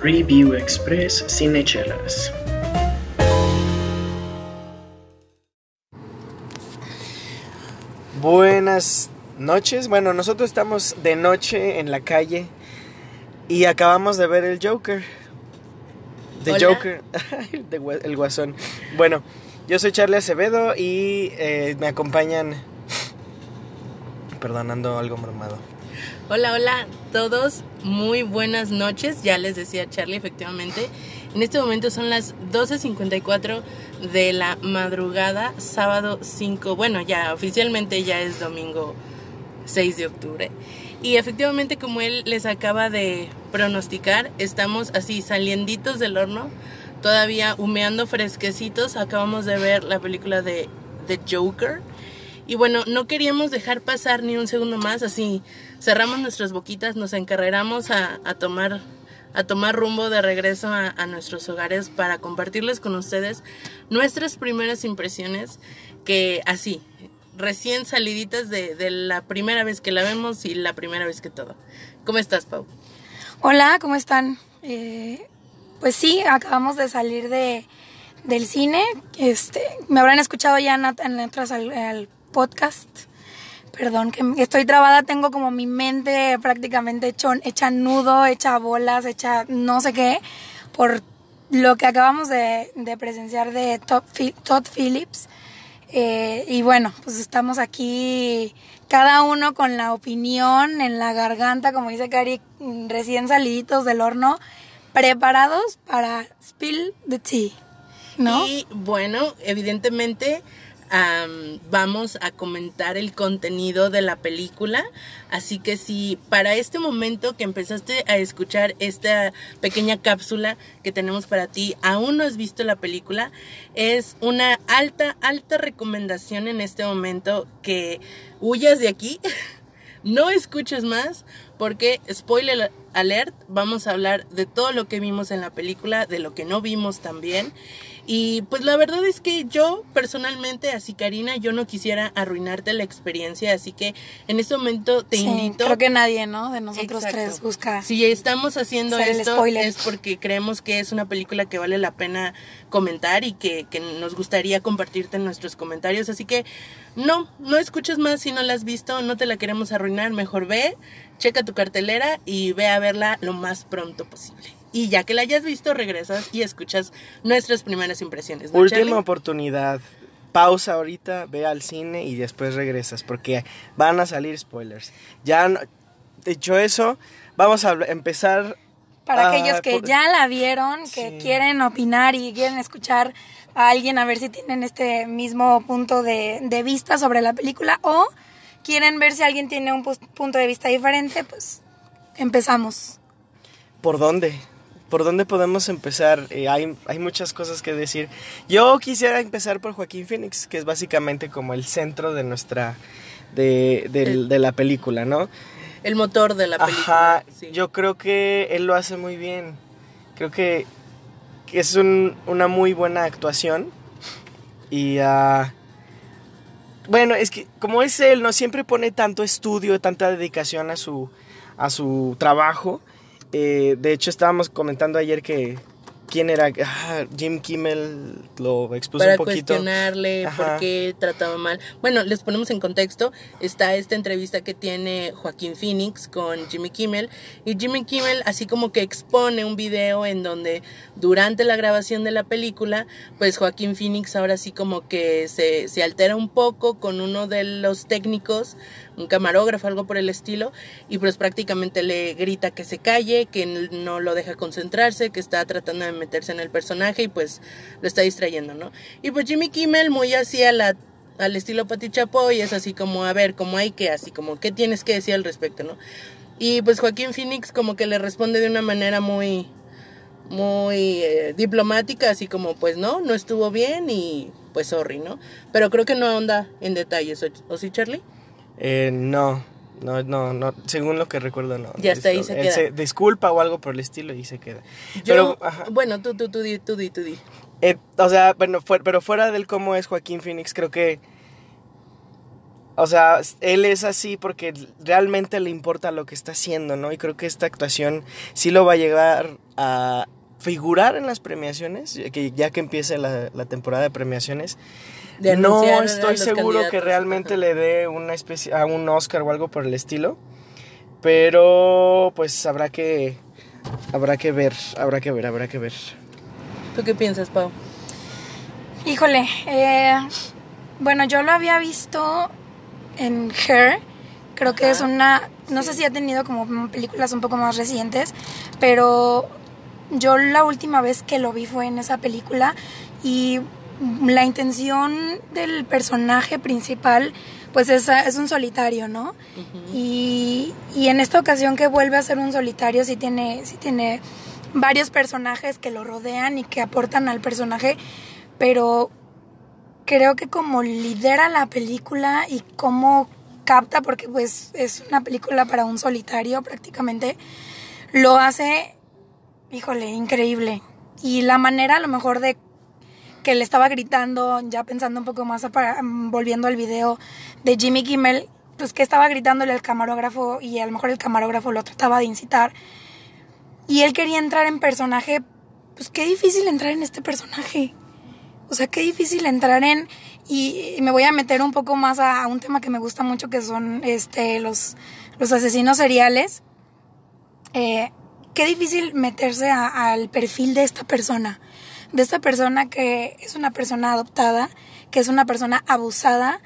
Review Express Cinechelas. Buenas noches. Bueno, nosotros estamos de noche en la calle y acabamos de ver el Joker. The Hola. Joker, el guasón. Bueno, yo soy Charlie Acevedo y eh, me acompañan. Perdón, ando algo mormado. Hola, hola todos, muy buenas noches, ya les decía Charlie, efectivamente. En este momento son las 12.54 de la madrugada, sábado 5, bueno, ya oficialmente ya es domingo 6 de octubre. Y efectivamente, como él les acaba de pronosticar, estamos así salienditos del horno, todavía humeando fresquecitos. Acabamos de ver la película de The Joker. Y bueno, no queríamos dejar pasar ni un segundo más, así cerramos nuestras boquitas, nos encarreramos a, a tomar a tomar rumbo de regreso a, nuestros hogares para compartirles con ustedes nuestras primeras impresiones que así, recién saliditas de, de la primera vez que la vemos y la primera vez que todo. ¿Cómo estás, Pau? Hola, ¿cómo están? Eh, pues sí, acabamos de salir de, del cine. Este, me habrán escuchado ya en, al, al podcast. Perdón, que estoy trabada, tengo como mi mente prácticamente hecha nudo, hecha bolas, hecha no sé qué, por lo que acabamos de, presenciar de Todd, Phil- Todd Phillips. Eh, y bueno, pues estamos aquí cada uno con la opinión en la garganta, como dice Cari, recién saliditos del horno, preparados para spill the tea, ¿no? Y bueno, evidentemente am, vamos a comentar el contenido de la película. Así que si para este momento que empezaste a escuchar esta pequeña cápsula que tenemos para ti, aún no has visto la película, es una alta, alta recomendación en este momento que huyas de aquí. No escuches más porque, spoiler alert, vamos a hablar de todo lo que vimos en la película, de lo que no vimos también. Y pues la verdad es que yo personalmente, así Karina, yo no quisiera arruinarte la experiencia, así que en este momento te Sí, invito. creo que nadie, ¿no? De nosotros Exacto. tres busca. Si estamos haciendo esto es porque creemos que es una película que vale la pena comentar y que, que nos gustaría compartirte en nuestros comentarios. Así que no, no escuches más si no la has visto, no te la queremos arruinar. Mejor ve, checa tu cartelera y ve a verla lo más pronto posible. Y ya que la hayas visto, regresas y escuchas nuestras primeras impresiones. ¿no, Última Charlie? oportunidad. Pausa ahorita, ve al cine y después regresas porque van a salir spoilers. Ya, no- dicho eso, vamos a empezar. Para Ah, aquellos que por- ya la vieron, que Sí. quieren opinar y quieren escuchar a alguien a ver si tienen este mismo punto de, de vista sobre la película o quieren ver si alguien tiene un punto de vista diferente, pues empezamos. ¿Por dónde? ¿Por dónde podemos empezar? Eh, hay, hay muchas cosas que decir. Yo quisiera empezar por Joaquín Phoenix, que es básicamente como el centro de nuestra. de, de la película, ¿no? El motor de la película. Ajá, sí. yo creo que él lo hace muy bien. Creo que, que es un- una muy buena actuación. Y ah, bueno, es que como es él, no siempre pone tanto estudio, tanta dedicación a su, a su trabajo. Eh, de hecho, estábamos comentando ayer que quién era Ah, Jim Kimmel lo expuso para un poquito. cuestionarle Ajá. por qué trataba mal. Bueno, les ponemos en contexto. Está esta entrevista que tiene Joaquín Phoenix con Jimmy Kimmel. Y Jimmy Kimmel así como que expone un video en donde durante la grabación de la película, pues Joaquín Phoenix ahora sí como que se, se altera un poco con uno de los técnicos, un camarógrafo, algo por el estilo, y pues prácticamente le grita que se calle, que no lo deja concentrarse, que está tratando de meterse en el personaje y pues lo está distrayendo, ¿no? Y pues Jimmy Kimmel muy así a la, al estilo Pati Chapoy es así como, a ver, como hay que, así como, ¿qué tienes que decir al respecto, no? Y pues Joaquín Phoenix como que le responde de una manera muy, muy eh, diplomática, así como, pues no, no estuvo bien y pues sorry, ¿no? Pero creo que no onda en detalles, ¿o, o sí, Charlie? Eh, no, no, no, no, según lo que recuerdo, no. Ya hasta ahí se queda. disculpa o algo por el estilo y se queda. Yo, Pero, ajá. bueno, tú, tú, tú di, tú di, tú di. Eh, o sea, bueno, fue- pero fuera del cómo es Joaquín Phoenix, creo que O sea, él es así porque realmente le importa lo que está haciendo, ¿no? Y creo que esta actuación sí lo va a llegar a figurar en las premiaciones, que ya que empiece la, la temporada de premiaciones. De no estoy los seguro que realmente le dé una especie a un Oscar o algo por el estilo, pero pues habrá que habrá que ver, habrá que ver, habrá que ver. ¿Tú qué piensas, Pau? Híjole, eh, bueno, yo lo había visto en Her. Creo que es una, no sé si ha tenido como películas un poco más recientes, pero yo la última vez que lo vi fue en esa película y la intención del personaje principal pues es, es un solitario, ¿no? y, y en esta ocasión que vuelve a ser un solitario sí tiene, sí tiene varios personajes que lo rodean y que aportan al personaje, pero creo que como lidera la película y cómo capta, porque pues es una película para un solitario prácticamente, lo hace, híjole, increíble. Y la manera a lo mejor de que le estaba gritando, ya pensando un poco más, para, volviendo al video de Jimmy Kimmel, pues que estaba gritándole al camarógrafo y a lo mejor el camarógrafo lo trataba de incitar. Y él quería entrar en personaje, pues qué difícil entrar en este personaje. O sea, qué difícil entrar en... Y, me voy a meter un poco más a, un tema que me gusta mucho, que son este, los, los asesinos seriales. Eh, qué difícil meterse al perfil de esta persona. De esta persona que es una persona adoptada, que es una persona abusada,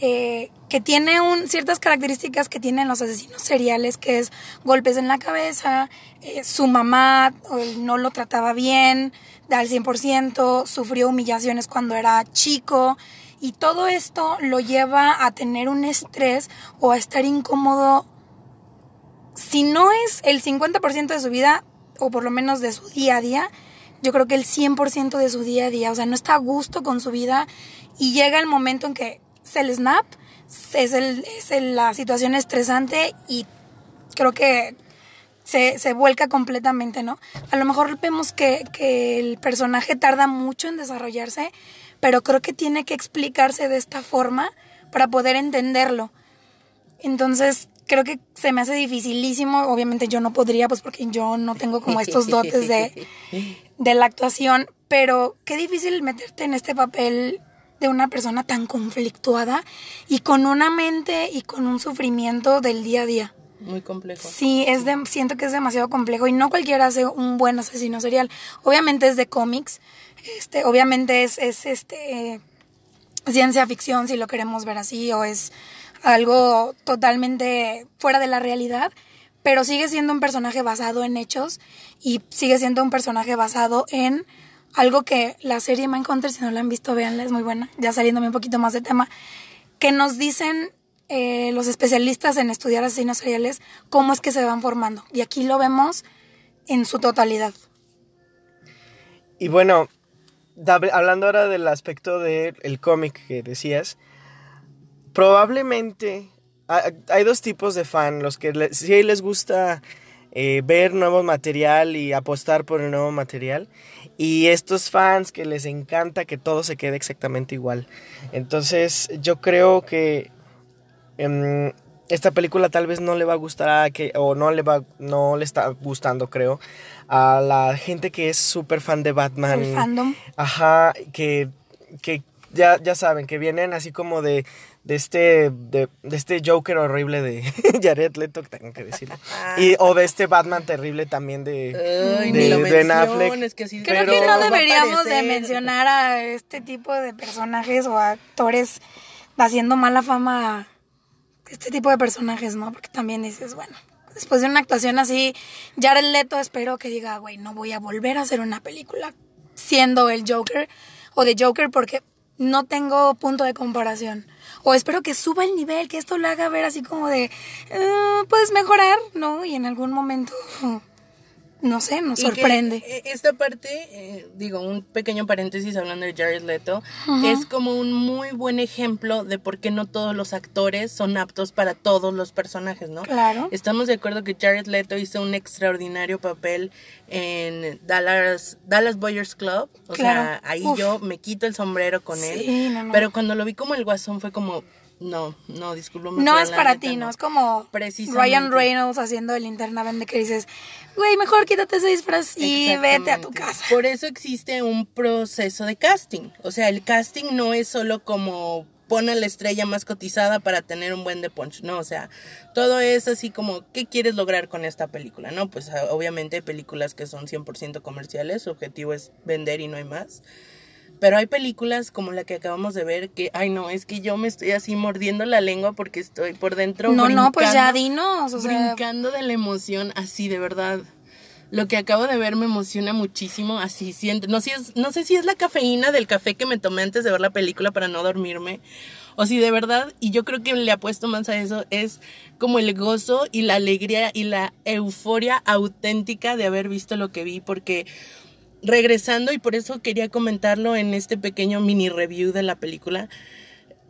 eh, que tiene un, ciertas características que tienen los asesinos seriales, que es golpes en la cabeza, eh, su mamá no lo trataba bien al 100%, sufrió humillaciones cuando era chico y todo esto lo lleva a tener un estrés o a estar incómodo. Si no es el 50% de su vida, o por lo menos de su día a día, yo creo que el 100% de su día a día, o sea, no está a gusto con su vida y llega el momento en que se el snap, es, el, es el, la situación estresante y creo que se, se, vuelca completamente, ¿no? A lo mejor vemos que, que, el personaje tarda mucho en desarrollarse, pero creo que tiene que explicarse de esta forma para poder entenderlo. Entonces, creo que se me hace dificilísimo, obviamente yo no podría, pues porque yo no tengo como estos dotes de, de la actuación, pero qué difícil meterte en este papel de una persona tan conflictuada y con una mente y con un sufrimiento del día a día. Muy complejo. Sí, es de, siento que es demasiado complejo y no cualquiera hace un buen asesino serial. Obviamente es de cómics, este, obviamente es, es este eh, ciencia ficción si lo queremos ver así o es algo totalmente fuera de la realidad, pero sigue siendo un personaje basado en hechos y sigue siendo un personaje basado en algo que la serie Mindhunter, si no la han visto, véanla, es muy buena, ya saliéndome un poquito más de tema, que nos dicen eh, los especialistas en estudiar asesinos seriales cómo es que se van formando. Y aquí lo vemos en su totalidad. Y bueno, hablando ahora del aspecto del cómic que decías, probablemente hay dos tipos de fan, los que si les gusta eh, ver nuevo material y apostar por el nuevo material, y estos fans que les encanta que todo se quede exactamente igual. Entonces yo creo que um, esta película tal vez no le va a gustar a que, o no le va, no le está gustando creo, a la gente que es súper fan de Batman. El fandom. Ajá, que, que ya, ya saben, que vienen así como de, de este de, de, este Joker horrible de Jared Leto, que tengo que decirlo. y, o de este Batman terrible también de, Ay, de, ni lo de Ben Affleck. que así- Creo Pero- que no deberíamos de mencionar a este tipo de personajes o actores haciendo mala fama a este tipo de personajes, ¿no? Porque también dices, bueno, después de una actuación así, Jared Leto espero que diga, güey, no voy a volver a hacer una película siendo el Joker o de Joker porque no tengo punto de comparación. O espero que suba el nivel, que esto lo haga ver así como de, "Eh, puedes mejorar, ¿no? Y en algún momento, no sé, nos sorprende. eh, esta parte, eh, digo, un pequeño paréntesis hablando de Jared Leto, es como un muy buen ejemplo de por qué no todos los actores son aptos para todos los personajes, ¿no? Claro. Estamos de acuerdo que Jared Leto hizo un extraordinario papel en Dallas, Dallas Boyers Club. O Claro. sea, ahí Uf. yo me quito el sombrero con él. Sí, no, no. Pero cuando lo vi como el guasón fue como, No, no, discúlpame. No es para ti, ¿no? Es como. Ryan Reynolds haciendo el linterna verde que dices, güey, mejor quítate ese disfraz y vete a tu casa. Por eso existe un proceso de casting. O sea, el casting no es solo como pon a la estrella más cotizada para tener un buen de punch. No, o sea, todo es así como, ¿qué quieres lograr con esta película? No, pues ah, obviamente hay películas que son 100% comerciales, su objetivo es vender y no hay más. Pero hay películas como la que acabamos de ver que, ay no, es que yo me estoy así mordiendo la lengua porque estoy por dentro. No, no, pues ya dinos, o sea, brincando de la emoción, así de verdad. Lo que acabo de ver me emociona muchísimo, así siento, no, si es, no sé si es la cafeína del café que me tomé antes de ver la película para no dormirme, o si de verdad, y yo creo que le apuesto más a eso, es como el gozo y la alegría y la euforia auténtica de haber visto lo que vi, porque regresando, y por eso quería comentarlo en este pequeño mini review de la película,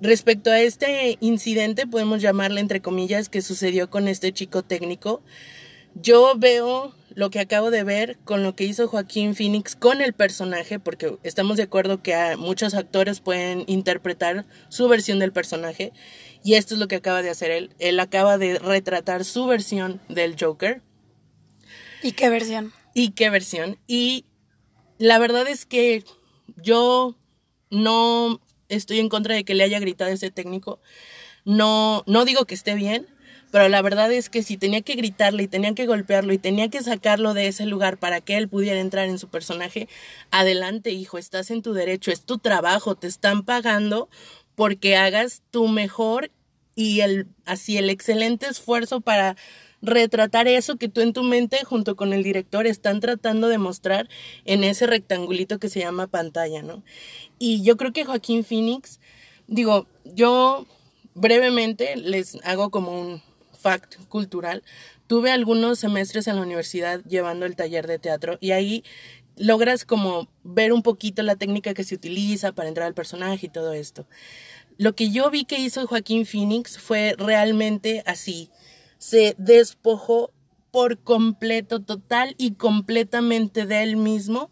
Respecto a este incidente, podemos llamarle entre comillas, que sucedió con este chico técnico, yo veo lo que acabo de ver con lo que hizo Joaquín Phoenix con el personaje, porque estamos de acuerdo que muchos actores pueden interpretar su versión del personaje, y esto es lo que acaba de hacer él. Él acaba de retratar su versión del Joker. ¿y qué versión? ¿Y qué versión? Y la verdad es que yo no estoy en contra de que le haya gritado ese técnico. No, no digo que esté bien, pero la verdad es que si tenía que gritarle y tenía que golpearlo y tenía que sacarlo de ese lugar para que él pudiera entrar en su personaje, adelante hijo, estás en tu derecho, es tu trabajo, te están pagando porque hagas tu mejor y el así el excelente esfuerzo para retratar eso que tú en tu mente junto con el director están tratando de mostrar en ese rectangulito que se llama pantalla, ¿no? Y yo creo que Joaquín Phoenix, digo, yo brevemente les hago como un fact cultural. Tuve algunos semestres en la universidad llevando el taller de teatro y ahí logras como ver un poquito la técnica que se utiliza para entrar al personaje y todo esto. Lo que yo vi que hizo Joaquín Phoenix fue realmente así. Se despojó por completo, total y completamente de él mismo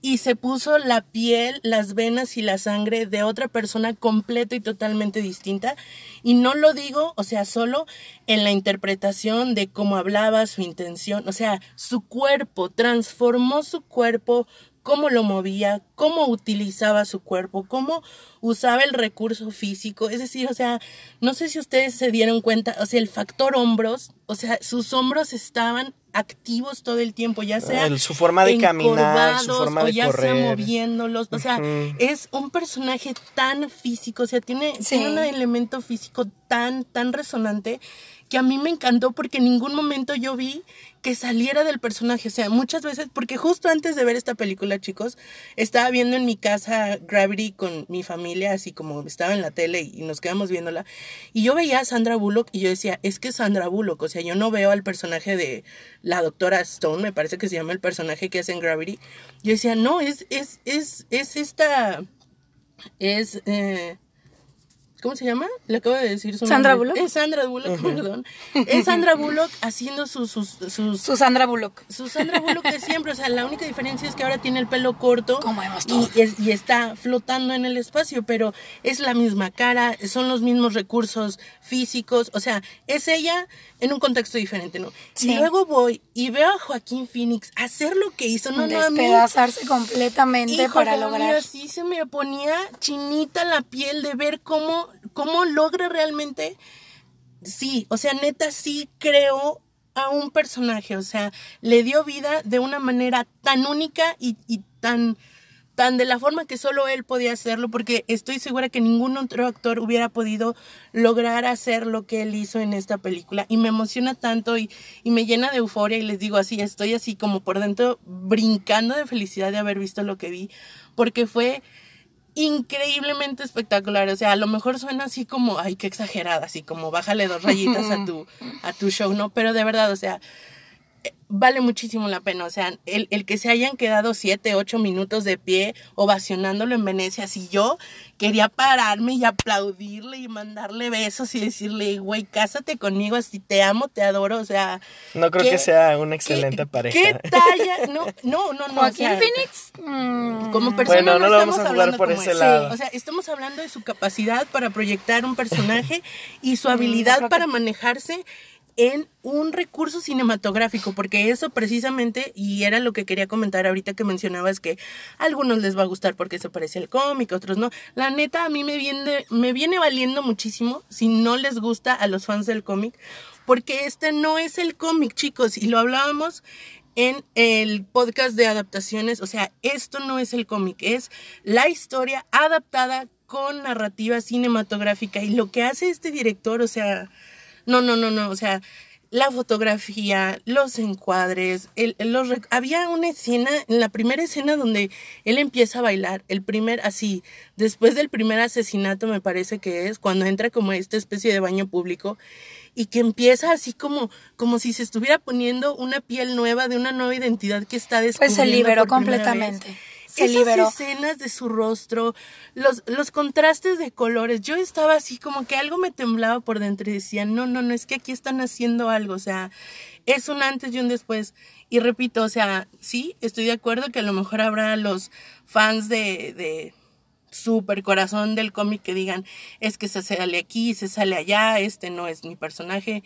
y se puso la piel, las venas y la sangre de otra persona completa y totalmente distinta. Y no lo digo, o sea, solo en la interpretación de cómo hablaba, su intención, o sea, su cuerpo, transformó su cuerpo, cómo lo movía, cómo utilizaba su cuerpo, cómo usaba el recurso físico. Es decir, o sea, no sé si ustedes se dieron cuenta, o sea, el factor hombros, o sea, sus hombros estaban activos todo el tiempo, ya sea El- su forma de caminar, su forma o de ya correr. sea moviéndolos, o sea, es un personaje tan físico, o sea, tiene, Sí. tiene un elemento físico tan, tan resonante que a mí me encantó porque en ningún momento yo vi que saliera del personaje, o sea, muchas veces, porque justo antes de ver esta película, chicos, estaba viendo en mi casa Gravity con mi familia, así como estaba en la tele y nos quedamos viéndola, y yo veía a Sandra Bullock y yo decía, es que Sandra Bullock, o sea, yo no veo al personaje de la doctora Stone, me parece que se llama el personaje que hace en Gravity, yo decía, no, es, es, es, es esta, es, eh, ¿Cómo se llama? Le acabo de decir su ¿Sandra nombre. Bullock? Es Sandra Bullock, perdón. Es Sandra Bullock haciendo sus, sus, sus, Su Sandra Bullock. su Sandra Bullock de siempre. O sea, la única diferencia es que ahora tiene el pelo corto Como vemos y, todos. es- y está flotando en el espacio, pero es la misma cara, son los mismos recursos físicos. O sea, es ella en un contexto diferente, ¿no? Sí. Y luego voy y veo a Joaquín Phoenix hacer lo que hizo. No, no, Despedazarse completamente Híjole, para a mí lograr. así se me ponía chinita la piel de ver cómo, cómo logra realmente. Sí, o sea, neta, sí creo a un personaje. O sea, le dio vida de una manera tan única y, tan, tan de la forma que solo él podía hacerlo, porque estoy segura que ningún otro actor hubiera podido lograr hacer lo que él hizo en esta película. Y me emociona tanto y me llena de euforia y les digo así, estoy así como por dentro brincando de felicidad de haber visto lo que vi, porque fue increíblemente espectacular. O sea, a lo mejor suena así como, ay, qué exagerada, así como bájale dos rayitas a tu, a tu show, ¿no? Pero de verdad, o sea, vale muchísimo la pena. O sea, el, el que se hayan quedado siete, ocho minutos de pie ovacionándolo en Venecia, si yo quería pararme y aplaudirle y mandarle besos y decirle, güey, cásate conmigo, así te amo, te adoro, o sea... No creo ¿qué- que sea una excelente ¿qué- pareja. ¿Qué talla? No, no, no, no. o Joaquín sea, Phoenix. mm, Como persona Bueno, no no, lo vamos estamos a jugar hablando por ese es. lado. O sea, estamos hablando de su capacidad para proyectar un personaje y su Mm, habilidad para manejarse en un recurso cinematográfico, porque eso precisamente, y era lo que quería comentar ahorita que mencionabas que a algunos les va a gustar porque se parece al cómic, otros no. La neta, a mí me viene, me viene valiendo muchísimo si no les gusta a los fans del cómic, porque este no es el cómic, chicos, y lo hablábamos en el podcast de adaptaciones, o sea, esto no es el cómic, es la historia adaptada con narrativa cinematográfica y lo que hace este director, o sea, no, no, no, no, o sea, la fotografía, los encuadres, el, los había una escena, en la primera escena donde él empieza a bailar, el primer, así, después del primer asesinato me parece que es, cuando entra como a esta especie de baño público y que empieza así como, como si se estuviera poniendo una piel nueva de una nueva identidad que está Pues descubriendo. se liberó por completamente. vez. Se Esas liberó. escenas de su rostro, los, los contrastes de colores, yo estaba así como que algo me temblaba por dentro y decía, no, no, no, es que aquí están haciendo algo, o sea, es un antes y un después. Y repito, o sea, sí, estoy de acuerdo que a lo mejor habrá los fans de, de super corazón del cómic que digan, es que se sale aquí, se sale allá, este no es mi personaje.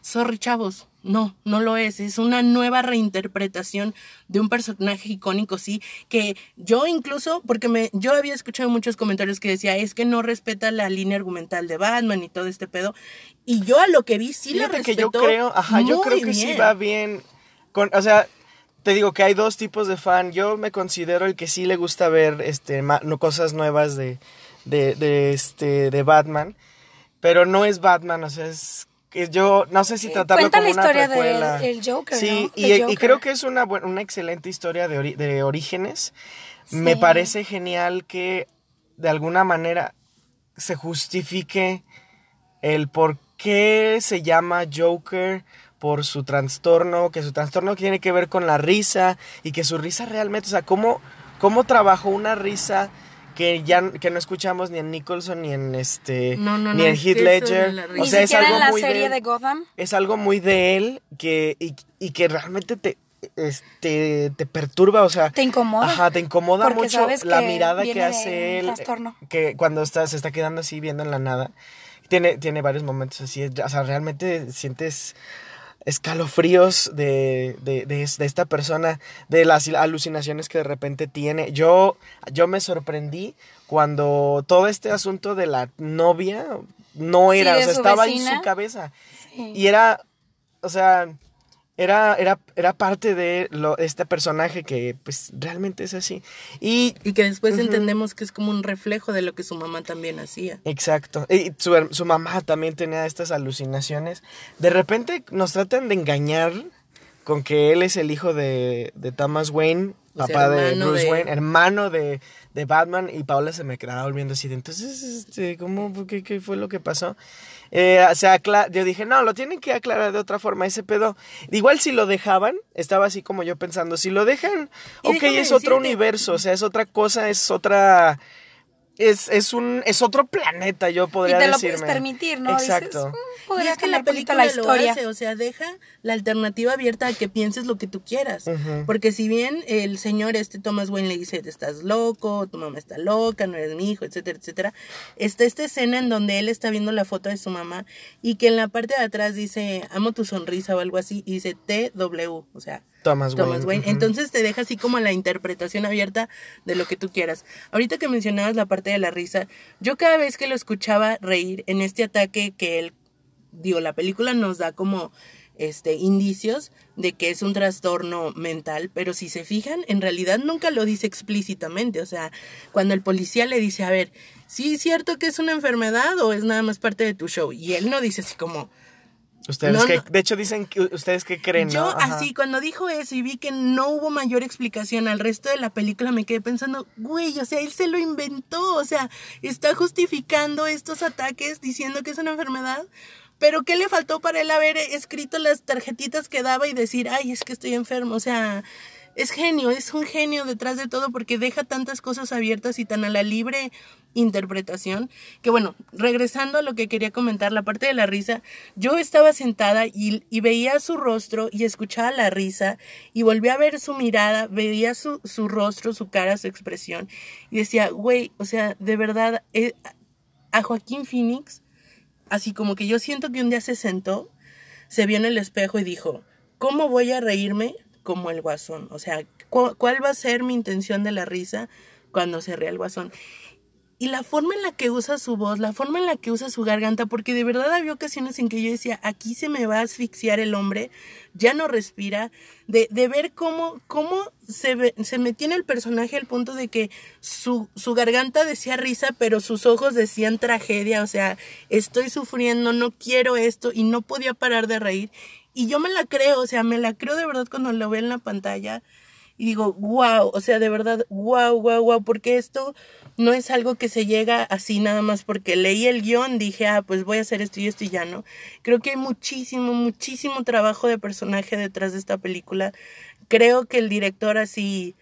Sorry, chavos, no, no lo es. Es una nueva reinterpretación de un personaje icónico, sí, que yo incluso, porque me, yo había escuchado muchos comentarios que decía, es que no respeta la línea argumental de Batman y todo este pedo. Y yo a lo que vi sí la respetó. que yo creo, ajá, yo creo que sí va bien. Con, o sea, te digo que hay dos tipos de fan. Yo me considero el que sí le gusta ver este ma- no, cosas nuevas de, de, de, este de Batman, pero no es Batman, o sea, es que yo no sé si tratarlo Eh, Cuenta como la historia precuela. del Joker, Sí, ¿no? y, Joker. creo que es una una excelente historia de, ori- de orígenes. Me parece genial que de alguna manera se justifique el por qué se llama Joker por su trastorno, que su trastorno tiene que ver con la risa y que su risa realmente, o sea, cómo, cómo trabajó una risa que ya que no escuchamos ni en Nicholson ni en este No, no, ni no, en Heath Ledger, la o sea, es algo en la muy serie de, de Gotham. es algo muy de él que y, y que realmente te este te perturba, o sea, Te incomoda. Ajá, te incomoda Porque mucho sabes la que mirada viene que hace él trastorno. que cuando está se está quedando así viendo en la nada. Tiene tiene varios momentos así, o sea, realmente sientes escalofríos de, de, de, de esta persona, de las alucinaciones que de repente tiene. Yo, yo me sorprendí cuando todo este asunto de la novia no era, o sea, estaba en su cabeza. Sí. Y era, o sea, era, era, era parte de lo, este personaje que pues realmente es así. Y Y que después entendemos que es como un reflejo de lo que su mamá también hacía. Exacto. Y su, su mamá también tenía estas alucinaciones. De repente nos tratan de engañar con que él es el hijo de, de Thomas Wayne, O sea, papá de Bruce de- Wayne, hermano de, de Batman, y Paola se me quedaba volviendo así de, entonces, este, ¿cómo, qué, qué fue lo que pasó? Eh, se acla- yo dije, no, lo tienen que aclarar de otra forma, ese pedo. Igual si lo dejaban, estaba así como yo pensando, si lo dejan, Y ok, es otro decirte- universo, o sea, es otra cosa, es otra... Es, es un es otro planeta, yo Y podría te lo decirme. puedes permitir, ¿no? Exacto. Dices, "Mm, Y es que la película la historia. lo hace, o sea, deja la alternativa abierta a que pienses lo que tú quieras. Porque si bien el señor este Thomas Wayne le dice, estás loco, tu mamá está loca, no eres mi hijo, etcétera, etcétera, está esta escena en donde él está viendo la foto de su mamá y que en la parte de atrás dice, amo tu sonrisa o algo así, y dice TW, o sea, Thomas Wayne. Thomas Wayne. Entonces te deja así como la interpretación abierta de lo que tú quieras. Ahorita que mencionabas la parte de la risa, yo cada vez que lo escuchaba reír en este ataque que él, digo, la película nos da como este indicios de que es un trastorno mental, pero si se fijan, en realidad nunca lo dice explícitamente, o sea, cuando el policía le dice, a ver, ¿sí es cierto que es una enfermedad o es nada más parte de tu show? Y él no dice así como, Ustedes No, que, no. de hecho dicen que ustedes que creen, yo así, cuando dijo eso y vi que no hubo mayor explicación al resto de la película, me quedé pensando, güey, o sea, él se lo inventó, o sea, está justificando estos ataques diciendo que es una enfermedad, Pero ¿qué le faltó para él haber escrito las tarjetitas que daba y decir, ay, es que estoy enfermo? O sea, es genio, es un genio detrás de todo porque deja tantas cosas abiertas y tan a la libre interpretación que bueno, regresando a lo que quería comentar, la parte de la risa, yo estaba sentada y, veía su rostro y escuchaba la risa y volví a ver su mirada, veía su, su rostro, su cara, su expresión y decía, güey, o sea, de verdad, eh, a Joaquín Phoenix, así como que yo siento que un día se sentó, se vio en el espejo y dijo, ¿cómo voy a reírme como el guasón. O sea, ¿cuál va a ser mi intención de la risa cuando se ría el guasón? Y la forma en la que usa su voz, la forma en la que usa su garganta, porque de verdad había ocasiones en que yo decía, aquí se me va a asfixiar el hombre, ya no respira, de, ver cómo, cómo se, se metía en el personaje al punto de que su, su garganta decía risa, pero sus ojos decían tragedia, o sea, estoy sufriendo, no quiero esto, y no podía parar de reír. Y yo me la creo, o sea, me la creo de verdad cuando lo veo en la pantalla. Y digo, wow, o sea, de verdad, wow, wow, wow, porque esto no es algo que se llega así nada más porque leí el guion, dije, ah, pues voy a hacer esto y esto y ya no. Creo que hay muchísimo, muchísimo trabajo de personaje detrás de esta película. Creo que el director así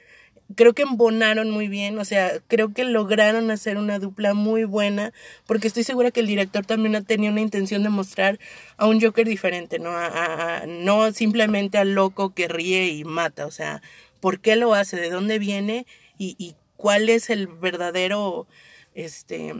creo que embonaron muy bien, o sea, creo que lograron hacer una dupla muy buena, porque estoy segura que el director también tenía una intención de mostrar a un Joker diferente, ¿no? A, no simplemente al loco que ríe y mata, o sea, ¿por qué lo hace? ¿De dónde viene? Y, cuál es el verdadero, este,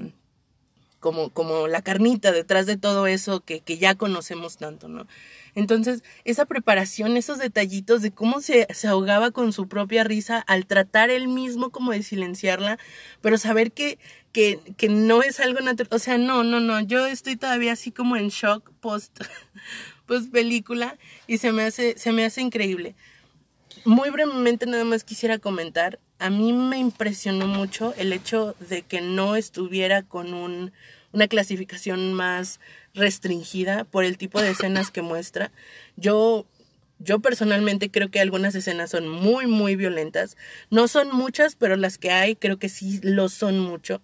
como, como la carnita detrás de todo eso que, que ya conocemos tanto, ¿no? Entonces, esa preparación, esos detallitos de cómo se, se ahogaba con su propia risa al tratar él mismo como de silenciarla, pero saber que, que, que no es algo natural. O sea, no, no, no. Yo estoy todavía así como en shock post, post película y se me hace, se me hace increíble. Muy brevemente nada más quisiera comentar, a mí me impresionó mucho el hecho de que no estuviera con un, una clasificación más restringida por el tipo de escenas que muestra. Yo yo personalmente creo que algunas escenas son muy, muy violentas. No son muchas, pero las que hay creo que sí lo son mucho.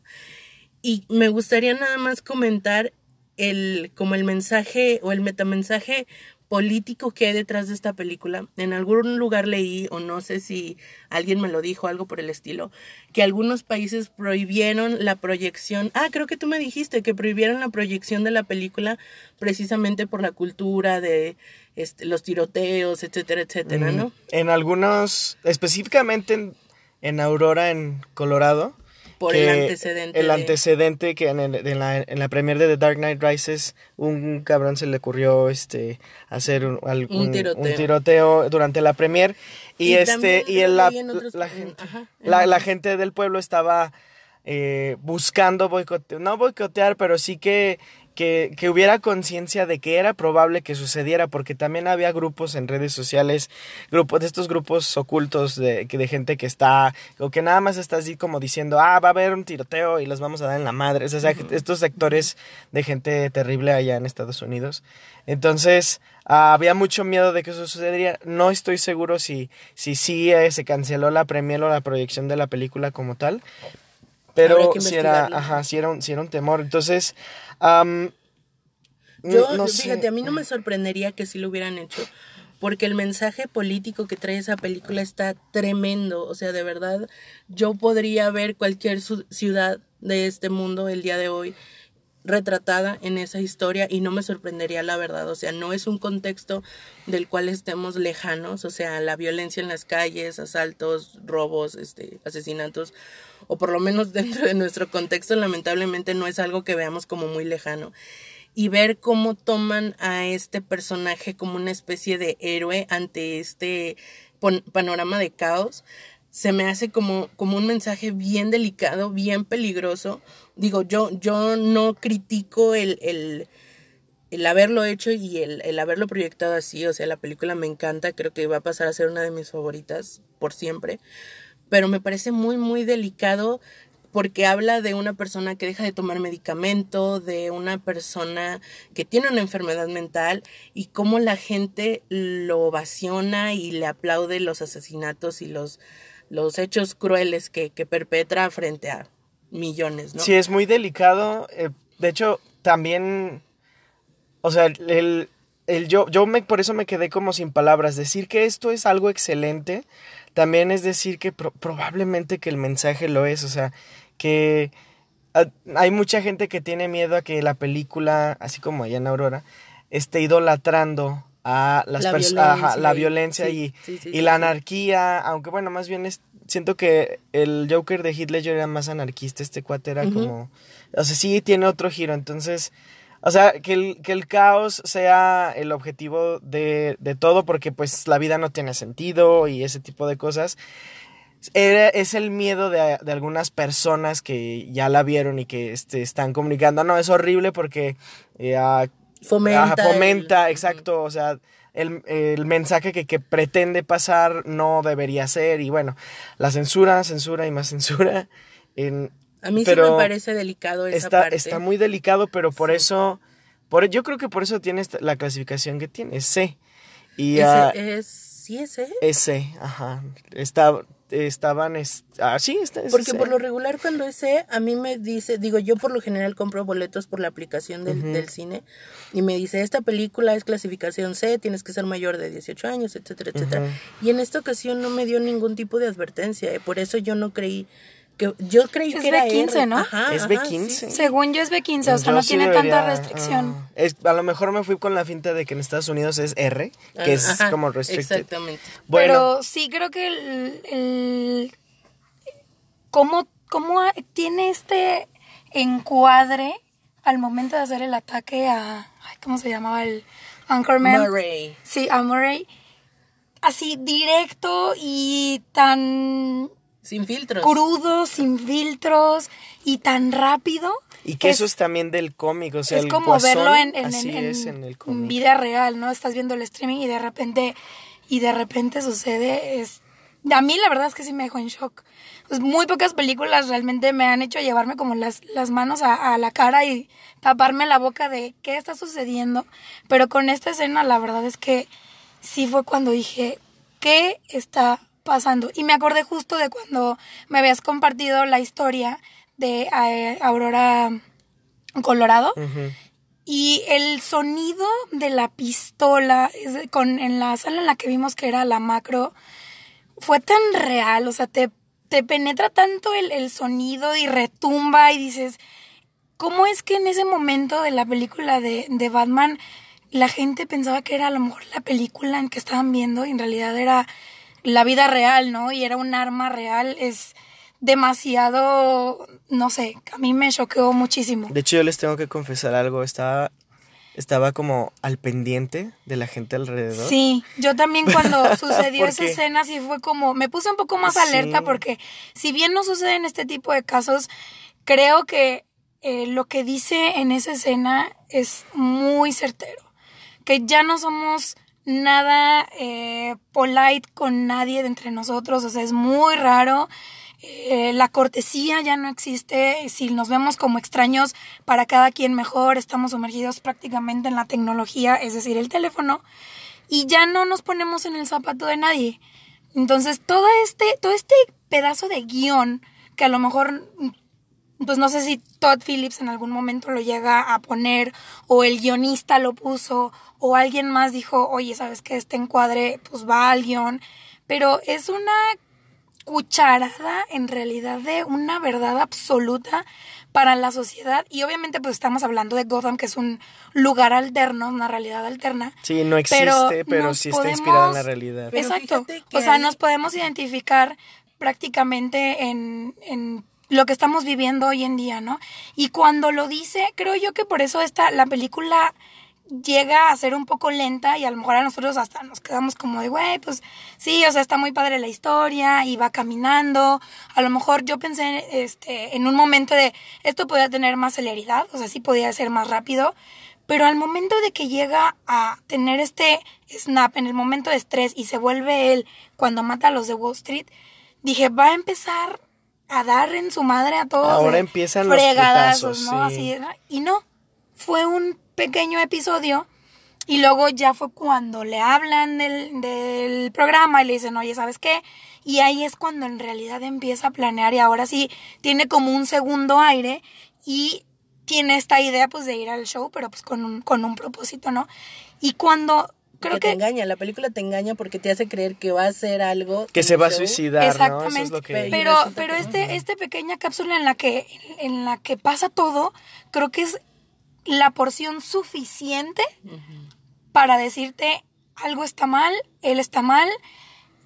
Y me gustaría nada más comentar el, como el mensaje o el metamensaje político que hay detrás de esta película. En algún lugar leí, o no sé si alguien me lo dijo, algo por el estilo, que algunos países prohibieron la proyección. Ah, creo que tú me dijiste que prohibieron la proyección de la película precisamente por la cultura de este, los tiroteos, etcétera, etcétera, ¿no? En algunos, específicamente en, en Aurora, en Colorado, por el antecedente. El antecedente que en, en, la, en la premier de The Dark Knight Rises, un cabrón se le ocurrió este hacer un, un, tiroteo. durante la premier. Y, este, y el, la, la, gente, la, la, gente del pueblo estaba eh, buscando boicotear, no boicotear, pero sí que que, que hubiera conciencia de que era probable que sucediera, porque también había grupos en redes sociales, grupos de estos grupos ocultos de, de gente que está, o que nada más está así como diciendo, ah, va a haber un tiroteo y los vamos a dar en la madre. O sea, estos sectores de gente terrible allá en Estados Unidos. Entonces, ah, había mucho miedo de que eso sucedería. No estoy seguro si si sí eh, se canceló la premier o la proyección de la película como tal. Pero si era, ajá, si era, un, si era un temor. Entonces, yo, fíjate, a mí no me sorprendería que sí lo hubieran hecho, porque el mensaje político que trae esa película está tremendo. O sea, de verdad, yo podría ver cualquier ciudad de este mundo el día de hoy retratada en esa historia y no me sorprendería la verdad, o sea, no es un contexto del cual estemos lejanos, o sea, la violencia en las calles, asaltos, robos, este, asesinatos, o por lo menos dentro de nuestro contexto, lamentablemente no es algo que veamos como muy lejano. Y ver cómo toman a este personaje como una especie de héroe ante este panorama de caos, se me hace como, como un mensaje bien delicado, bien peligroso. Digo, yo, yo no critico el, el, el haberlo hecho y el, el, haberlo proyectado así. O sea, la película me encanta, creo que va a pasar a ser una de mis favoritas por siempre pero me parece muy, muy delicado porque habla de una persona que deja de tomar medicamento, de una persona que tiene una enfermedad mental y cómo la gente lo ovaciona y le aplaude los asesinatos y los, los hechos crueles que, que perpetra frente a millones, ¿no? Sí, es muy delicado. Eh, de hecho, también o sea, el, el yo, yo me, por eso me quedé como sin palabras. Decir que esto es algo excelente, también es decir que pro- probablemente que el mensaje lo es, o sea, que hay mucha gente que tiene miedo a que la película, así como allá en Aurora, esté idolatrando a las La violencia ajá, la violencia y, sí, sí, y sí, la anarquía, aunque bueno, más bien es, siento que el Joker de Heath Ledger era más anarquista, este cuate era Ujú. como, o sea, sí tiene otro giro, entonces, o sea, que el, que el caos sea el objetivo de, de todo, porque pues la vida no tiene sentido y ese tipo de cosas. Era- es el miedo de, de algunas personas que ya la vieron y que este, están comunicando. No, es horrible porque eh, Fomenta. Ajá, fomenta, el- exacto, o sea, el, el mensaje que, que pretende pasar no debería ser y bueno, la censura, censura y más censura. en- A mí sí me parece delicado esa está, parte. está muy delicado, pero por Sí. eso, por, yo creo que por eso tiene esta- la clasificación que tiene, C. Y Ese ah, es, sí, ese. es C, ajá, está, estaban, es- ah, sí, está, es Porque por lo regular cuando es C, a mí me dice, digo, yo por lo general compro boletos por la aplicación del, del cine y me dice, esta película es clasificación C, tienes que ser mayor de 18 años, etcétera, etcétera. Y en esta ocasión no me dio ningún tipo de advertencia, eh, por eso yo no creí que, yo creí Es que era B15, R. ¿no? Ajá, Es ajá, B15. sí, sí. Según yo es B15, o sea, Yo no sí tiene debería, tanta restricción. ah, es, a lo mejor me fui con la finta de que en Estados Unidos es R, que es Ajá, como restricted. Exactamente. Bueno, Pero sí creo que el, el- cómo, cómo tiene este encuadre al momento de hacer el ataque a ay, ¿cómo se llamaba el Anchorman? Murray. Sí, a Murray. Así directo y tan Sin filtros. crudo, sin filtros y tan rápido. y que es- eso es también del cómic, o sea, es el como guasón, verlo en, en, así en- es en- en el en cómic. vida real, ¿no? Estás viendo el streaming y de repente, y de repente sucede, es, a mí la verdad es que sí me dejó en shock. Pues muy pocas películas realmente me han hecho llevarme como las, las manos a, a la cara y taparme la boca de qué está sucediendo, pero con esta escena la verdad es que sí fue cuando dije, ¿qué está pasando? Y me acordé justo de cuando me habías compartido la historia de eh, Aurora Colorado. Ujú. Y el sonido de la pistola con, en la sala en la que vimos que era la macro fue tan real, o sea, te, te penetra tanto el, el sonido y retumba y dices, ¿cómo es que en ese momento de la película de, de Batman la gente pensaba que era a lo mejor la película en que estaban viendo y en realidad era la vida real, ¿no? Y era un arma real, es demasiado, no sé, a mí me choqueó muchísimo. De hecho, yo les tengo que confesar algo, estaba, estaba como al pendiente de la gente alrededor. Sí, yo también cuando sucedió esa escena sí fue como, me puse un poco más Sí. alerta porque si bien no suceden este tipo de casos, creo que eh, lo que dice en esa escena es muy certero, que ya no somos nada eh, polite con nadie de entre nosotros, o sea, es muy raro. Eh, la cortesía ya no existe, si nos vemos como extraños, para cada quien mejor, estamos sumergidos prácticamente en la tecnología, es decir, el teléfono, y ya no nos ponemos en el zapato de nadie. Entonces, todo este, todo este pedazo de guion, que a lo mejor, pues no sé si Todd Phillips en algún momento lo llega a poner, o el guionista lo puso, o alguien más dijo, oye, ¿sabes que Este encuadre, pues va al guion, pero es una cucharada en realidad de una verdad absoluta para la sociedad y obviamente pues estamos hablando de Gotham que es un lugar alterno, una realidad alterna. Sí, no Pero existe, pero, nos sí está inspirada en la realidad. Pero Exacto. O sea, nos podemos identificar prácticamente en, en lo que estamos viviendo hoy en día, ¿no? Y cuando lo dice, creo yo que por eso esta, la película llega a ser un poco lenta y a lo mejor a nosotros hasta nos quedamos como de, güey, pues sí, o sea, está muy padre la historia y va caminando. A lo mejor yo pensé este, en un momento de, esto podía tener más celeridad, o sea, sí podía ser más rápido, pero al momento de que llega a tener este snap, en el momento de estrés y se vuelve él cuando mata a los de Wall Street, dije, va a empezar a dar en su madre a todos. Ahora empiezan los putazos, ¿no? sí. Así, y no, fue un pequeño episodio y luego ya fue cuando le hablan del, del programa y le dicen, oye, ¿sabes qué? Y ahí es cuando en realidad empieza a planear y ahora sí tiene como un segundo aire y tiene esta idea pues de ir al show, pero pues con un, con un propósito, ¿no? Y cuando creo que que... te engaña, la película te engaña porque te hace creer que va a hacer algo. Que se va a suicidar, ¿no? Eso Exactamente. es lo que... Pero- Pero, este, este pequeña cápsula en la que, en la que pasa todo, creo que es la porción suficiente para decirte algo está mal, él está mal,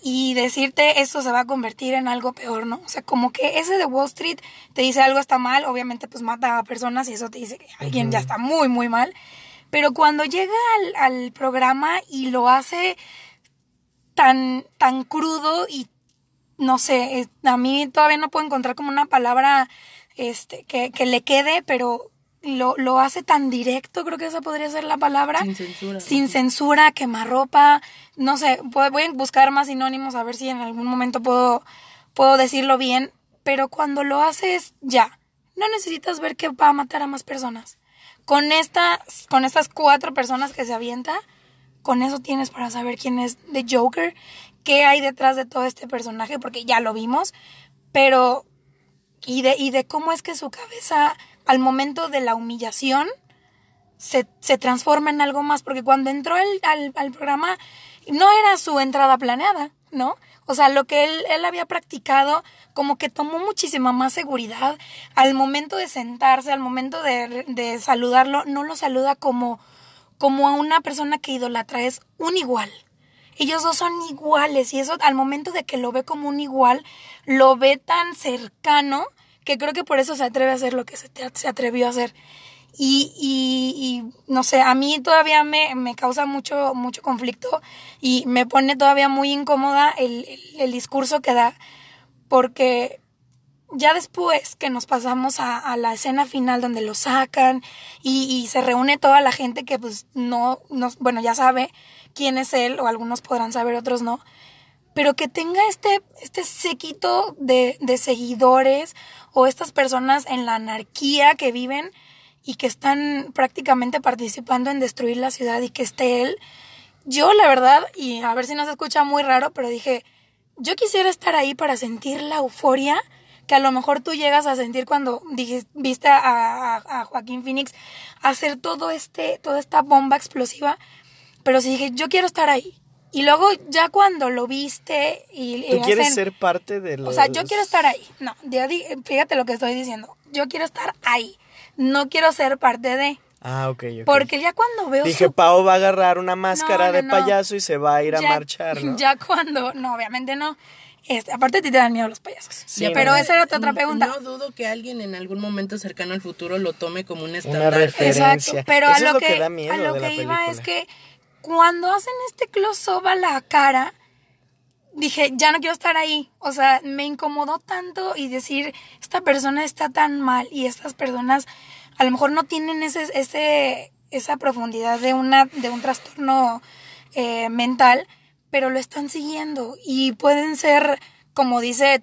y decirte esto se va a convertir en algo peor, ¿no? O sea, como que ese de Wall Street te dice algo está mal, obviamente pues mata a personas y eso te dice que alguien ya está muy, muy mal. Pero cuando llega al, al programa y lo hace tan, tan crudo y no sé, a mí todavía no puedo encontrar como una palabra este, que, que le quede, pero lo, lo hace tan directo, creo que esa podría ser la palabra. Sin censura. Sin censura, quemarropa, no sé, voy voy a buscar más sinónimos a ver si en algún momento puedo, puedo decirlo bien, pero cuando lo haces ya, no necesitas ver que va a matar a más personas. Con, esta, con estas cuatro personas que se avienta, con eso tienes para saber quién es The Joker, qué hay detrás de todo este personaje, porque ya lo vimos, pero y de, y de cómo es que su cabeza al momento de la humillación se, se transforma en algo más, porque cuando entró él al, al programa no era su entrada planeada, ¿no? O sea, lo que él, él había practicado como que tomó muchísima más seguridad. Al momento de sentarse, al momento de, de saludarlo, no lo saluda como, como a una persona que idolatra, es un igual. Ellos dos son iguales y eso al momento de que lo ve como un igual, lo ve tan cercano que creo que por eso se atreve a hacer lo que se, se atrevió a hacer. Y, y, no sé, a mí todavía me, me causa mucho, mucho conflicto y me pone todavía muy incómoda el, el, discurso que da, porque ya después que nos pasamos a, a la escena final donde lo sacan y, y se reúne toda la gente que pues no, no, bueno, ya sabe quién es él o algunos podrán saber, otros no, pero que tenga este, este séquito de, de seguidores o estas personas en la anarquía que viven y que están prácticamente participando en destruir la ciudad y que esté él. Yo, la verdad, y a ver si no se escucha muy raro, pero dije, yo quisiera estar ahí para sentir la euforia que a lo mejor tú llegas a sentir cuando dije, viste a, a- a Joaquín Phoenix hacer todo este, toda esta bomba explosiva, pero sí dije, yo quiero estar ahí. Y luego ya cuando lo viste y, ¿Tú quieres hacen- ser parte de los... o sea, yo quiero estar ahí. No, di- fíjate lo que estoy diciendo. Yo quiero estar ahí. No quiero ser parte de. Ah, ok, ok. Porque ya cuando veo Dije, su Pau va a agarrar una máscara No, no, de no. payaso y se va a ir a marchar, ¿no? Ya cuando, no, obviamente no. Este, aparte a ti te dan miedo los payasos. Sí, Ya, pero esa era tu otra pregunta. No dudo que alguien en algún momento cercano al futuro lo tome como un Una estándar. referencia. Exacto, pero Eso a es lo, que, que da miedo a lo de la que iba película. es que cuando hacen este close-up a la cara, dije, ya no quiero estar ahí. O sea, me incomodó tanto y decir, esta persona está tan mal y estas personas a lo mejor no tienen ese, ese, esa profundidad de, una, de un trastorno eh, mental, pero lo están siguiendo y pueden ser, como dice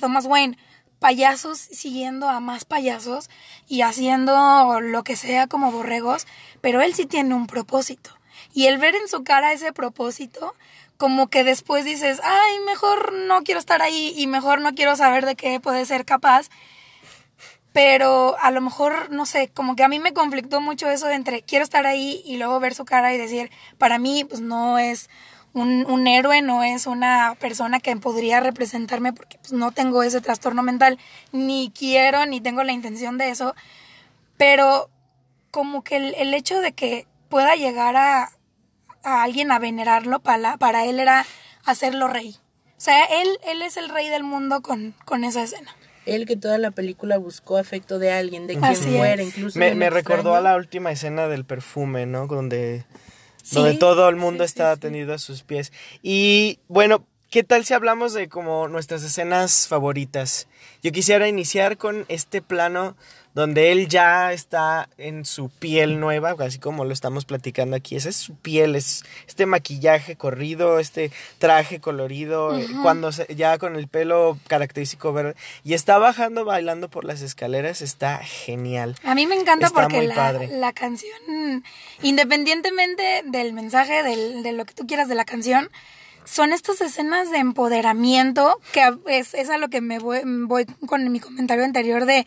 Thomas Wayne, payasos siguiendo a más payasos y haciendo lo que sea como borregos, pero él sí tiene un propósito. Y el ver en su cara ese propósito, como que después dices, ay, mejor no quiero estar ahí y mejor no quiero saber de qué puede ser capaz. Pero a lo mejor, no sé, como que a mí me conflictó mucho eso de entre quiero estar ahí y luego ver su cara y decir, para mí, pues no es un, un héroe, no es una persona que podría representarme porque pues, no tengo ese trastorno mental, ni quiero, ni tengo la intención de eso. Pero como que el, el hecho de que pueda llegar a, a alguien a venerarlo, para, para él era hacerlo rey. O sea, él, él es el rey del mundo con, con esa escena. Él que toda la película buscó afecto de alguien, de quien fuera, incluso. Me, recordó a la última escena del perfume, ¿no? Donde, Sí, donde todo el mundo sí, sí, está sí. tendido a sus pies. Y bueno, ¿qué tal si hablamos de como nuestras escenas favoritas? Yo quisiera iniciar con este plano donde él ya está en su piel nueva, así como lo estamos platicando aquí. Esa es su piel, es este maquillaje corrido, este traje colorido, eh, cuando se- ya con el pelo característico verde. Y está bajando bailando por las escaleras, está genial. A mí me encanta Está porque la, la canción, independientemente del mensaje, del, de lo que tú quieras de la canción, son estas escenas de empoderamiento que es, es a lo que me voy, voy con mi comentario anterior de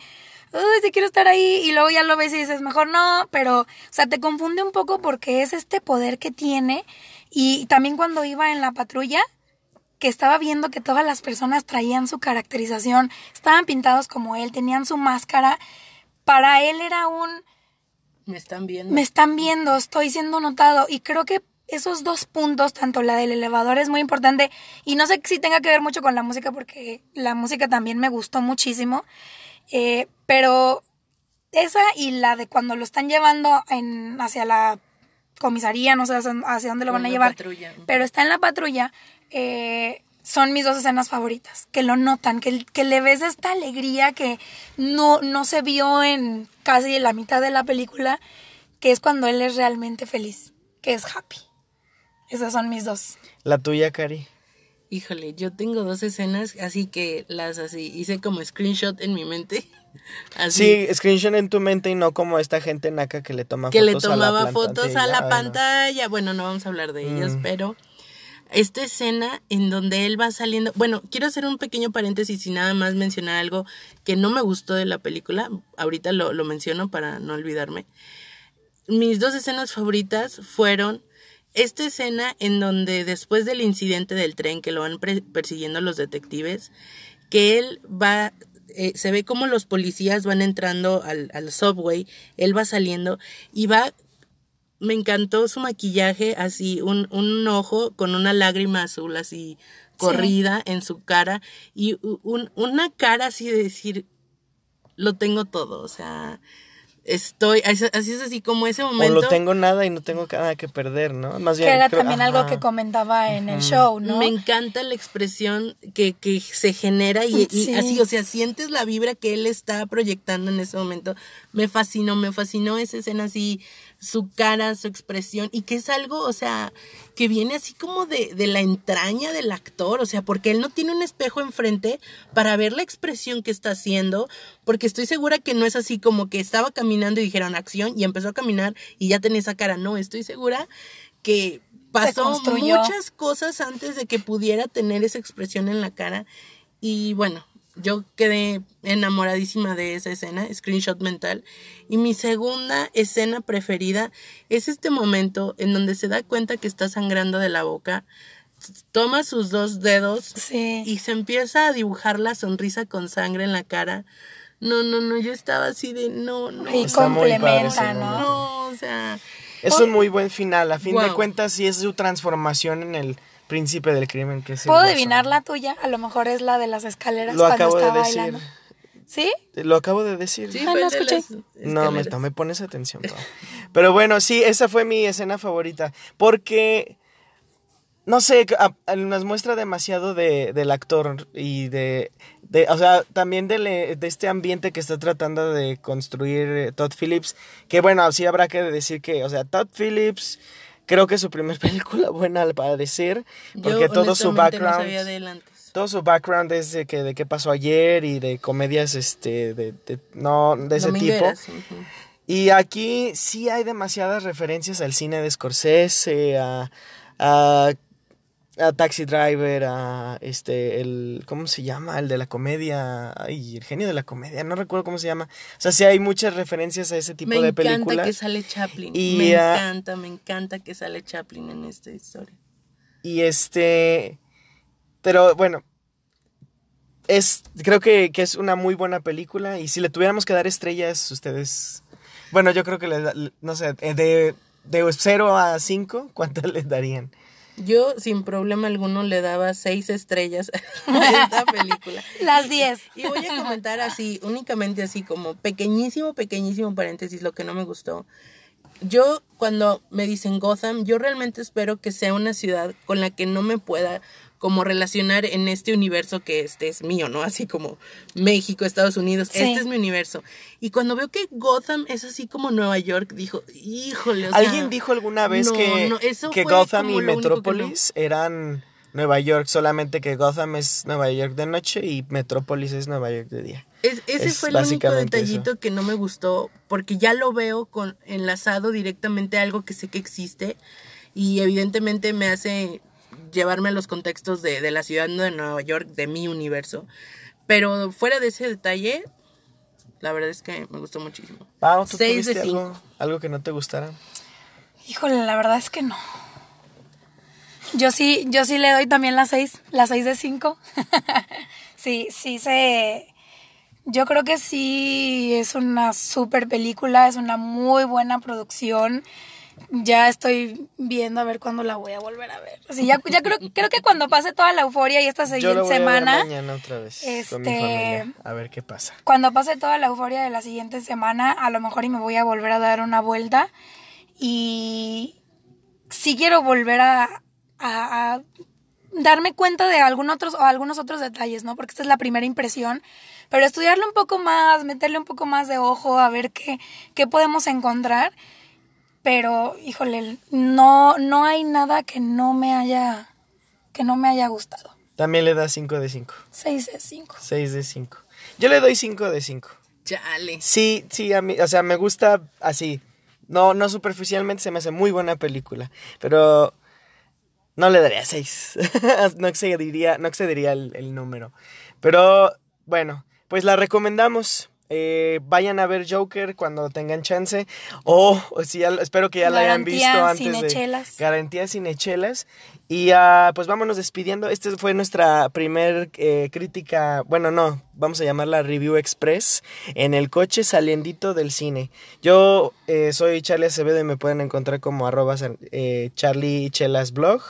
uy, sí quiero estar ahí, y luego ya lo ves y dices, mejor no, pero, o sea, te confunde un poco porque es este poder que tiene, y también cuando iba en la patrulla, que estaba viendo que todas las personas traían su caracterización, estaban pintados como él, tenían su máscara, para él era un, Me están viendo. me están viendo, estoy siendo notado, y creo que esos dos puntos, tanto la del elevador es muy importante, y no sé si tenga que ver mucho con la música, porque la música también me gustó muchísimo, eh, pero esa y la de cuando lo están llevando en, hacia la comisaría, no sé hacia, hacia dónde lo van a llevar, patrulla. pero está en la patrulla, eh, son mis dos escenas favoritas, que lo notan, que, que le ves esta alegría que no, no se vio en casi la mitad de la película, que es cuando él es realmente feliz, que es happy. Esas son mis dos. La tuya, Cari. Híjole, yo tengo dos escenas, así que las así, hice como screenshot en mi mente. Así. Sí, screenshot en tu mente y no como esta gente naca que le toma que le fotos a la tomaba fotos a la ay, no. pantalla. Bueno, no vamos a hablar de ellas, Mm. pero esta escena en donde él va saliendo. Bueno, quiero hacer un pequeño paréntesis y nada más mencionar algo que no me gustó de la película. Ahorita lo, lo menciono para no olvidarme. Mis dos escenas favoritas fueron esta escena en donde después del incidente del tren que lo van persiguiendo los detectives, que él va, eh, se ve como los policías van entrando al, al subway, él va saliendo y va, me encantó su maquillaje, así, un, un ojo con una lágrima azul así corrida en su cara y un- una cara así de decir, lo tengo todo, o sea, estoy, así es así como ese O momento. lo tengo nada y no tengo nada que perder, ¿no? Más Que bien. era creo- también algo ajá. que comentaba en el show, ¿no? Me encanta la expresión que, que se genera y, y Sí. así, o sea, sientes la vibra que él está proyectando en ese momento. Me fascinó, me fascinó esa escena así, su cara, su expresión, y que es algo, o sea, que viene así como de, de la entraña del actor, o sea, porque él no tiene un espejo enfrente para ver la expresión que está haciendo, porque estoy segura que no es así como que estaba caminando y dijeron acción y empezó a caminar y ya tenía esa cara, no, estoy segura que pasó muchas cosas antes de que pudiera tener esa expresión en la cara. Y bueno, yo quedé enamoradísima de esa escena, screenshot mental. Y mi segunda escena preferida es este momento en donde se da cuenta que está sangrando de la boca, toma sus dos dedos Sí. y se empieza a dibujar la sonrisa con sangre en la cara. No, no, no, yo estaba así de no, no. Y Está complementa, ¿no? No, o sea, Es un muy buen final. A fin de cuentas, sí es su transformación en el príncipe del crimen que es el ¿Puedo adivinar la tuya? A lo mejor es la de las escaleras Lo cuando acabo de estaba decir. bailando. ¿Sí? Lo acabo de decir. sí, Ah, no de escuché. me, escaleras. no me pones atención. Pero bueno, sí, esa fue mi escena favorita. Porque, no sé, a- a- nos muestra demasiado de, del actor y de, de- o sea, también de, le- de este ambiente que está tratando de construir eh, Todd Phillips. Que bueno, sí habrá que decir que, o sea, Todd Phillips, creo que es su primer película buena al parecer. Porque Yo, todo su background... No sabía de él antes. Todo su background es de que de qué pasó ayer y de comedias este de, de- no de ese tipo. Y aquí sí hay demasiadas referencias al cine de Scorsese, a, a, a Taxi Driver, a este el ¿cómo se llama? El de la comedia, ay, el genio de la comedia, no recuerdo cómo se llama. O sea, sí hay muchas referencias a ese tipo Me de encanta películas. que sale Chaplin. Y, me encanta, me encanta que sale Chaplin en esta historia. Y este. Pero bueno. Es. Creo que, que es una muy buena película. Y si le tuviéramos que dar estrellas, ustedes. Bueno, yo creo que les da- no sé, de, de 0 a 5, ¿cuántas les darían? Yo sin problema alguno le daba seis estrellas a esta película. Las 10. Y voy a comentar así, únicamente así como pequeñísimo, pequeñísimo paréntesis, lo que no me gustó. Yo cuando me dicen Gotham, yo realmente espero que sea una ciudad con la que no me pueda como relacionar en este universo que este es mío, ¿no? Así como México, Estados Unidos, Sí. este es mi universo. Y cuando veo que Gotham es así como Nueva York, dijo, híjole, o sea, ¿Alguien dijo alguna vez no, que, no, eso que Gotham y no. Metrópolis eran Nueva York? Solamente que Gotham es Nueva York de noche y Metrópolis es Nueva York de día. Es- ese Es fue el único detallito que no me gustó, porque ya lo veo con enlazado directamente a algo que sé que existe y evidentemente me hace llevarme a los contextos de, de la ciudad de Nueva York, de mi universo. Pero fuera de ese detalle, La verdad es que me gustó muchísimo. Pau, ¿tú Seis de tuviste cinco. algo que no te gustara? Híjole, la verdad es que no. Yo sí, yo sí le doy también las seis, las seis de cinco. sí, sí se... Yo creo que sí es una super película, es una muy buena producción. Ya estoy viendo a ver cuándo la voy a volver a ver. Sí, ya, ya creo, creo que cuando pase toda la euforia y esta Yo siguiente lo voy a ver semana, mañana otra vez con mi este- familia. A ver qué pasa. cuando pase toda la euforia de la siguiente semana, a lo mejor y me voy a volver a dar una vuelta. Y sí quiero volver a, a- a darme cuenta de algún otros, o algunos otros detalles, ¿no? Porque esta es la primera impresión. Pero estudiarlo un poco más, meterle un poco más de ojo, a ver qué, qué podemos encontrar. Pero, híjole, no, no hay nada que no me haya, que no me haya gustado. También le da 5 de 5. 6 de 5. 6 de 5. Yo le doy 5 de 5. Chale. Sí, sí, a mí, o sea, me gusta así. No, no superficialmente se me hace muy buena película, pero no le daría 6. no excedería, no excedería el, el número. Pero bueno, pues la recomendamos. Eh, vayan a ver Joker cuando tengan chance. O o si ya- espero que ya la hayan visto antes cinechelas. de Garantía Cinechelas. Y ah, pues vámonos despidiendo. Esta fue nuestra primer eh, crítica, bueno, no, vamos a llamarla Review Express en el coche saliendito del cine. Yo eh, soy Charlie Acevedo y me pueden encontrar como arroba eh, Charlie Chelas Blog.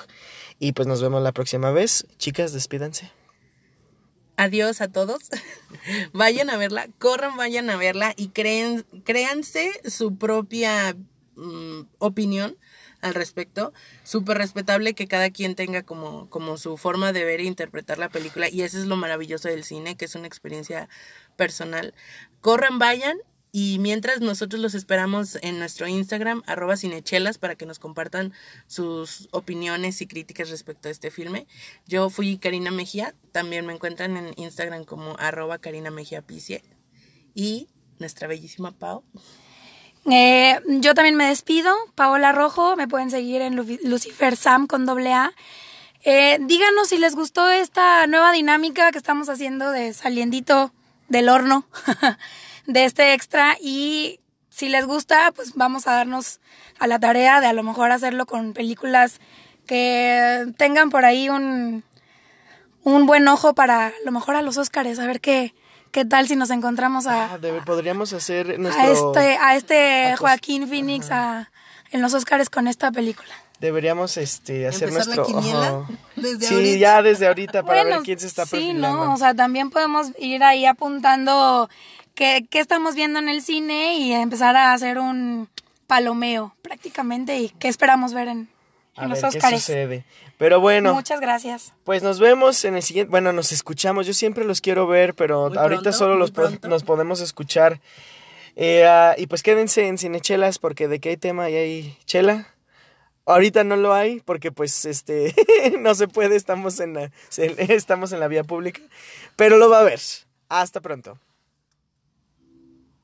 Y pues nos vemos la próxima vez. Chicas, despídanse. Adiós a todos. vayan a verla, corran, vayan a verla y creen, créanse su propia mm, opinión al respecto. Súper respetable que cada quien tenga como, como su forma de ver e interpretar la película. Y eso es lo maravilloso del cine, que es una experiencia personal. Corran, vayan. Y mientras nosotros los esperamos en nuestro Instagram, arroba cinechelas, para que nos compartan sus opiniones y críticas respecto a este filme. Yo fui Karina Mejía, también me encuentran en Instagram como arroba Karina Mejía Picie. Y nuestra bellísima Pau. Eh, yo también me despido. Paola Rojo, me pueden seguir en Lu- Lucifer Sam con doble A. Eh, díganos si les gustó esta nueva dinámica que estamos haciendo de saliendito del horno de este extra y si les gusta, pues vamos a darnos a la tarea de a lo mejor hacerlo con películas que tengan por ahí un, un buen ojo para a lo mejor a los Óscares, a ver qué, qué tal si nos encontramos a, Ah, debe- podríamos hacer nuestro... a este, a este Joaquín Phoenix a, en los Oscars con esta película. Deberíamos este, hacer ¿Empezar la nuestro... quiniela? ajá. Desde sí, ahorita. ya desde ahorita para Bueno, ver quién se está sí, perfilando. ¿no? O sea, también podemos ir ahí apuntando qué, qué estamos viendo en el cine y empezar a hacer un palomeo prácticamente y qué esperamos ver en, a en ver los qué Oscars. sucede. Pero bueno, Muchas gracias. pues nos vemos en el siguiente... Bueno, nos escuchamos. Yo siempre los quiero ver, pero Muy ahorita pronto, solo los po- nos podemos escuchar. Eh, ah, y pues quédense en Cinechelas porque de qué hay tema y hay chela. Ahorita no lo hay porque pues este no se puede, estamos en la, estamos en la vía pública, pero lo va a ver. Hasta pronto.